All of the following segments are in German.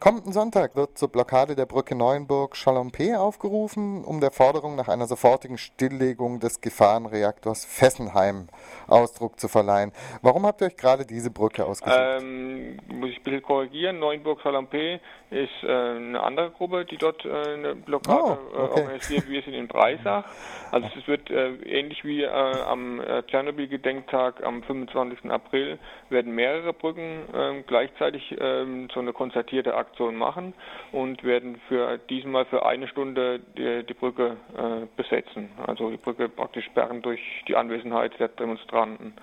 kommenden Sonntag wird zur Blockade der Brücke Neuenburg-Chalampé aufgerufen, um der Forderung nach einer sofortigen Stilllegung des Gefahrenreaktors Fessenheim Ausdruck zu verleihen. Warum habt ihr euch gerade diese Brücke ausgesucht? Ähm, muss ich ein bisschen korrigieren. Neuenburg-Chalampé ist äh, eine andere Gruppe, die dort äh, eine Blockade Oh, okay. äh, organisiert. Wir sind in Breisach. Also es wird äh, ähnlich wie äh, am Tschernobyl-Gedenktag am 25. April werden mehrere Brücken ähm, gleichzeitig ähm, so eine konzertierte Aktion machen und werden für diesmal für eine Stunde die, die Brücke äh, besetzen. Also die Brücke praktisch sperren durch die Anwesenheit der Demonstranten.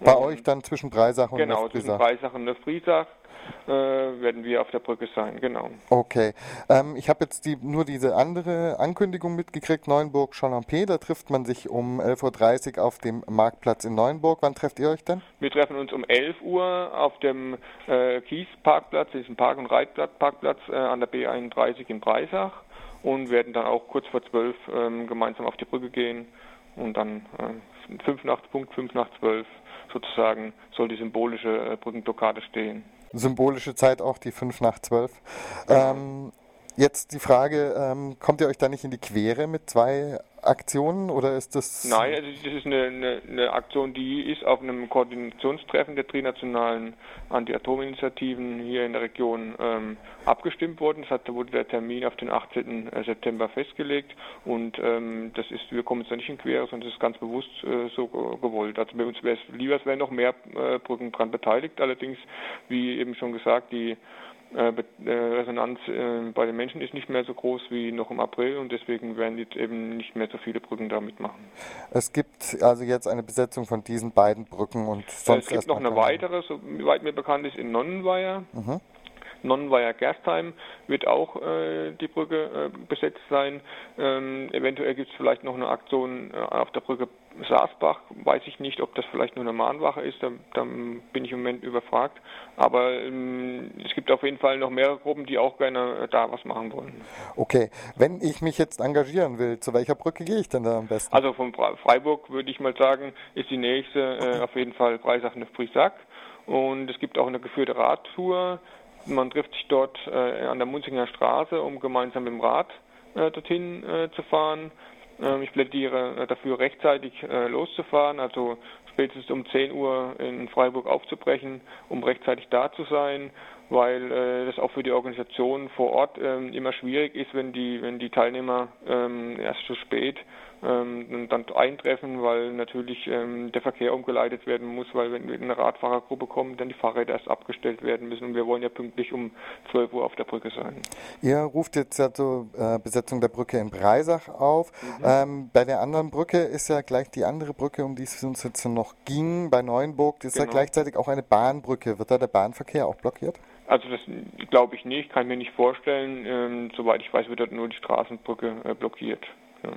Bei euch dann zwischen Breisach und Genau, zwischen Nefrisach. Breisach und Nefrisach äh, werden wir auf der Brücke sein, genau. Okay. Ähm, ich habe jetzt die, nur diese andere Ankündigung mitgekriegt, Neuenburg-Chalampé. Da trifft man sich um 11.30 Uhr auf dem Marktplatz in Neuenburg. Wann trefft ihr euch denn? Wir treffen uns um 11 Uhr auf dem äh, Kiesparkplatz, diesem Park- und Reitparkplatz äh, an der B31 in Breisach und werden dann auch kurz vor 12 ähm, gemeinsam auf die Brücke gehen und dann äh, 5 nach Punkt 5 nach 12 sozusagen soll die symbolische äh, Brückenblockade stehen. Symbolische Zeit auch, die 5 nach 12. Ähm, jetzt die Frage, ähm, kommt ihr euch da nicht in die Quere mit zwei Aktionen oder ist das... Nein, also das ist eine, eine, eine Aktion, die ist auf einem Koordinationstreffen der trinationalen Anti-Atom-Initiativen hier in der Region ähm, abgestimmt worden. Es wurde der Termin auf den 18. September festgelegt und ähm, das ist, wir kommen jetzt nicht in Quere, sondern das ist ganz bewusst äh, so ge- gewollt. Also bei uns wäre es lieber, es wären noch mehr äh, Brücken dran beteiligt. Allerdings, wie eben schon gesagt, die äh, äh, Resonanz äh, bei den Menschen ist nicht mehr so groß wie noch im April und deswegen werden jetzt eben nicht mehr so viele Brücken da mitmachen. Es gibt also jetzt eine Besetzung von diesen beiden Brücken und Äh, sonst es gibt noch eine weitere, soweit mir bekannt ist, in Nonnenweier. Mhm. Nonnenweier-Gerstheim wird auch äh, die Brücke äh, besetzt sein. Ähm, eventuell gibt es vielleicht noch eine Aktion äh, auf der Brücke Saasbach. Weiß ich nicht, ob das vielleicht nur eine Mahnwache ist. Da, da bin ich im Moment überfragt. Aber ähm, es gibt auf jeden Fall noch mehrere Gruppen, die auch gerne äh, da was machen wollen. Okay, wenn ich mich jetzt engagieren will, zu welcher Brücke gehe ich denn da am besten? Also von Fre- Freiburg würde ich mal sagen, ist die nächste äh, auf jeden Fall Breisach Frisack. Und es gibt auch eine geführte Radtour. Man trifft sich dort äh, an der Munzinger Straße, um gemeinsam mit dem Rad äh, dorthin äh, zu fahren. Ähm, ich plädiere dafür, rechtzeitig loszufahren, also spätestens um 10 Uhr in Freiburg aufzubrechen, um rechtzeitig da zu sein, weil äh, das auch für die Organisation vor Ort ähm, immer schwierig ist, wenn die, wenn die Teilnehmer ähm, erst zu spät ähm, dann eintreffen, weil natürlich ähm, der Verkehr umgeleitet werden muss, weil wenn wir in eine Radfahrergruppe kommen, dann die Fahrräder erst abgestellt werden müssen und wir wollen ja pünktlich um 12 Uhr auf der Brücke sein. Ihr ruft jetzt ja zur äh, Besetzung der Brücke in Breisach auf. Mhm. Ähm, bei der anderen Brücke ist ja gleich die andere Brücke, um die es uns jetzt noch ging, bei Neuenburg, das ist ja Genau. gleichzeitig auch eine Bahnbrücke. Wird da der Bahnverkehr auch blockiert? Also das glaube ich nicht, kann ich mir nicht vorstellen. Ähm, soweit ich weiß, wird dort nur die Straßenbrücke äh, blockiert. Ja.